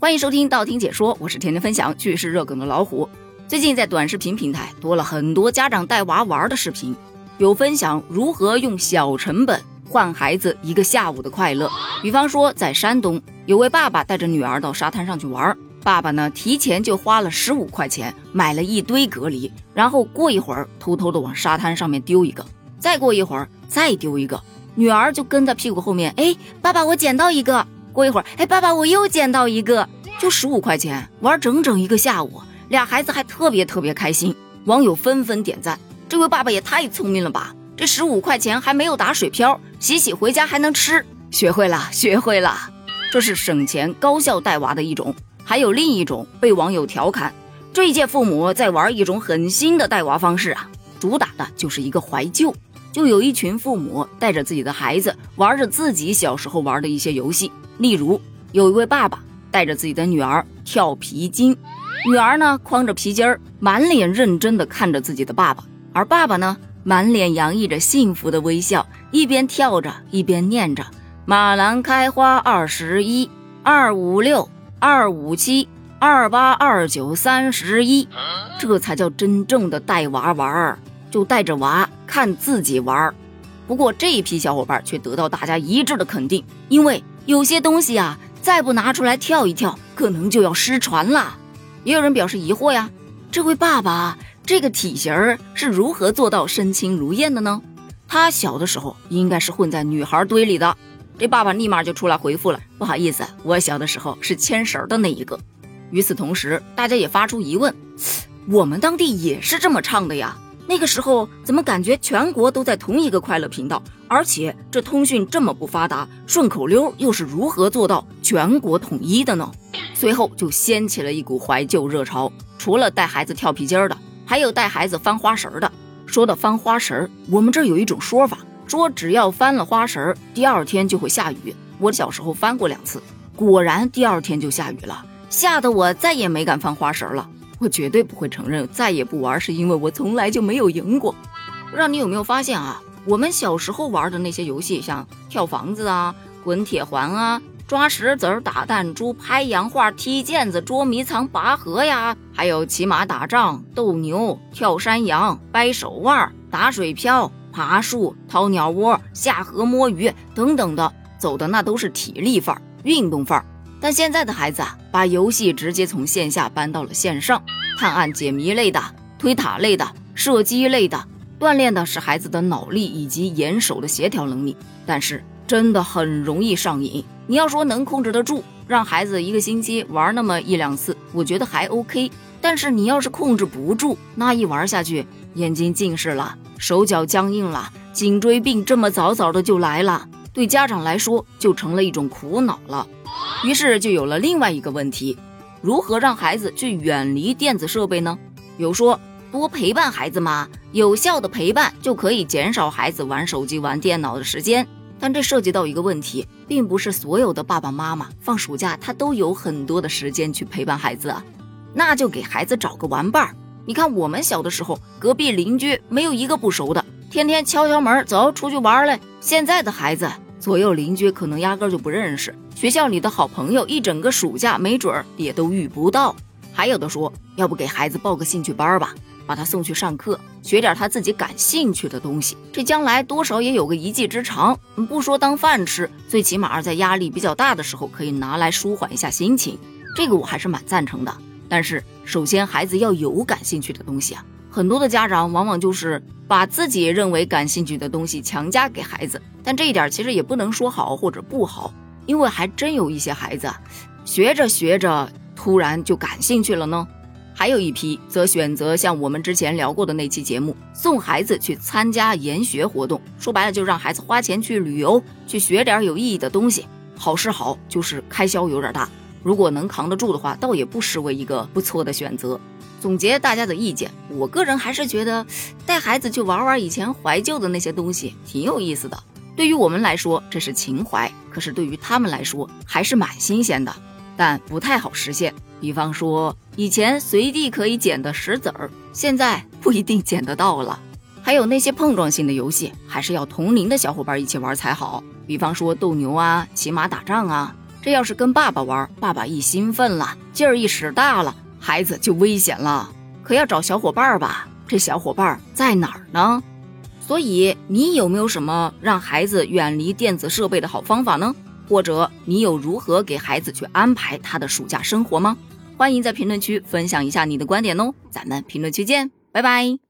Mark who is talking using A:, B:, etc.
A: 欢迎收听道听解说，我是天天分享趣事热梗的老虎。最近在短视频平台多了很多家长带娃玩的视频，有分享如何用小成本换孩子一个下午的快乐。比方说，在山东有位爸爸带着女儿到沙滩上去玩，爸爸呢提前就花了十五块钱买了一堆蛤蜊，然后过一会儿偷偷的往沙滩上面丢一个，再过一会儿再丢一个，女儿就跟在屁股后面，哎，爸爸我捡到一个。过一会儿，哎，爸爸，我又捡到一个，就十五块钱，玩整整一个下午，俩孩子还特别特别开心，网友纷纷点赞。这位爸爸也太聪明了吧！这十五块钱还没有打水漂，洗洗回家还能吃，学会了，学会了，这是省钱高效带娃的一种。还有另一种被网友调侃，这一届父母在玩一种很新的带娃方式啊，主打的就是一个怀旧。就有一群父母带着自己的孩子玩着自己小时候玩的一些游戏。例如，有一位爸爸带着自己的女儿跳皮筋，女儿呢框着皮筋儿，满脸认真地看着自己的爸爸，而爸爸呢满脸洋溢着幸福的微笑，一边跳着一边念着“马兰开花二十一，二五六，二五七，二八二九三十一”，这才叫真正的带娃玩儿，就带着娃看自己玩儿。不过这一批小伙伴却得到大家一致的肯定，因为。有些东西啊，再不拿出来跳一跳，可能就要失传了。也有人表示疑惑呀，这位爸爸这个体型儿是如何做到身轻如燕的呢？他小的时候应该是混在女孩堆里的。这爸爸立马就出来回复了：“不好意思，我小的时候是牵绳的那一个。”与此同时，大家也发出疑问：我们当地也是这么唱的呀？那个时候怎么感觉全国都在同一个快乐频道，而且这通讯这么不发达，顺口溜又是如何做到全国统一的呢？随后就掀起了一股怀旧热潮。除了带孩子跳皮筋儿的，还有带孩子翻花绳的。说到翻花绳，我们这儿有一种说法，说只要翻了花绳，第二天就会下雨。我小时候翻过两次，果然第二天就下雨了，吓得我再也没敢翻花绳了。我绝对不会承认再也不玩，是因为我从来就没有赢过。不知道你有没有发现啊？我们小时候玩的那些游戏，像跳房子啊、滚铁环啊、抓石子儿、打弹珠、拍洋画、踢毽子、捉迷藏、拔河呀，还有骑马打仗、斗牛、跳山羊、掰手腕、打水漂、爬树、掏鸟窝、下河摸鱼等等的，走的那都是体力范儿、运动范儿。但现在的孩子啊，把游戏直接从线下搬到了线上，探案解谜类的、推塔类的、射击类的，锻炼的是孩子的脑力以及眼手的协调能力。但是真的很容易上瘾。你要说能控制得住，让孩子一个星期玩那么一两次，我觉得还 OK。但是你要是控制不住，那一玩下去，眼睛近视了，手脚僵硬了，颈椎病这么早早的就来了，对家长来说就成了一种苦恼了。于是就有了另外一个问题：如何让孩子去远离电子设备呢？有说多陪伴孩子嘛，有效的陪伴就可以减少孩子玩手机、玩电脑的时间。但这涉及到一个问题，并不是所有的爸爸妈妈放暑假他都有很多的时间去陪伴孩子啊。那就给孩子找个玩伴儿。你看我们小的时候，隔壁邻居没有一个不熟的，天天敲敲门，走出去玩嘞。现在的孩子。左右邻居可能压根就不认识，学校里的好朋友一整个暑假没准儿也都遇不到。还有的说，要不给孩子报个兴趣班吧，把他送去上课，学点他自己感兴趣的东西，这将来多少也有个一技之长。不说当饭吃，最起码在压力比较大的时候可以拿来舒缓一下心情。这个我还是蛮赞成的。但是首先孩子要有感兴趣的东西啊。很多的家长往往就是把自己认为感兴趣的东西强加给孩子，但这一点其实也不能说好或者不好，因为还真有一些孩子学着学着突然就感兴趣了呢。还有一批则选择像我们之前聊过的那期节目，送孩子去参加研学活动，说白了就让孩子花钱去旅游，去学点有意义的东西。好是好，就是开销有点大，如果能扛得住的话，倒也不失为一个不错的选择。总结大家的意见，我个人还是觉得带孩子去玩玩以前怀旧的那些东西挺有意思的。对于我们来说这是情怀，可是对于他们来说还是蛮新鲜的，但不太好实现。比方说以前随地可以捡的石子儿，现在不一定捡得到了。还有那些碰撞性的游戏，还是要同龄的小伙伴一起玩才好。比方说斗牛啊、骑马打仗啊。这要是跟爸爸玩，爸爸一兴奋了，劲儿一使大了，孩子就危险了。可要找小伙伴吧，这小伙伴在哪儿呢？所以你有没有什么让孩子远离电子设备的好方法呢？或者你有如何给孩子去安排他的暑假生活吗？欢迎在评论区分享一下你的观点哦，咱们评论区见，拜拜。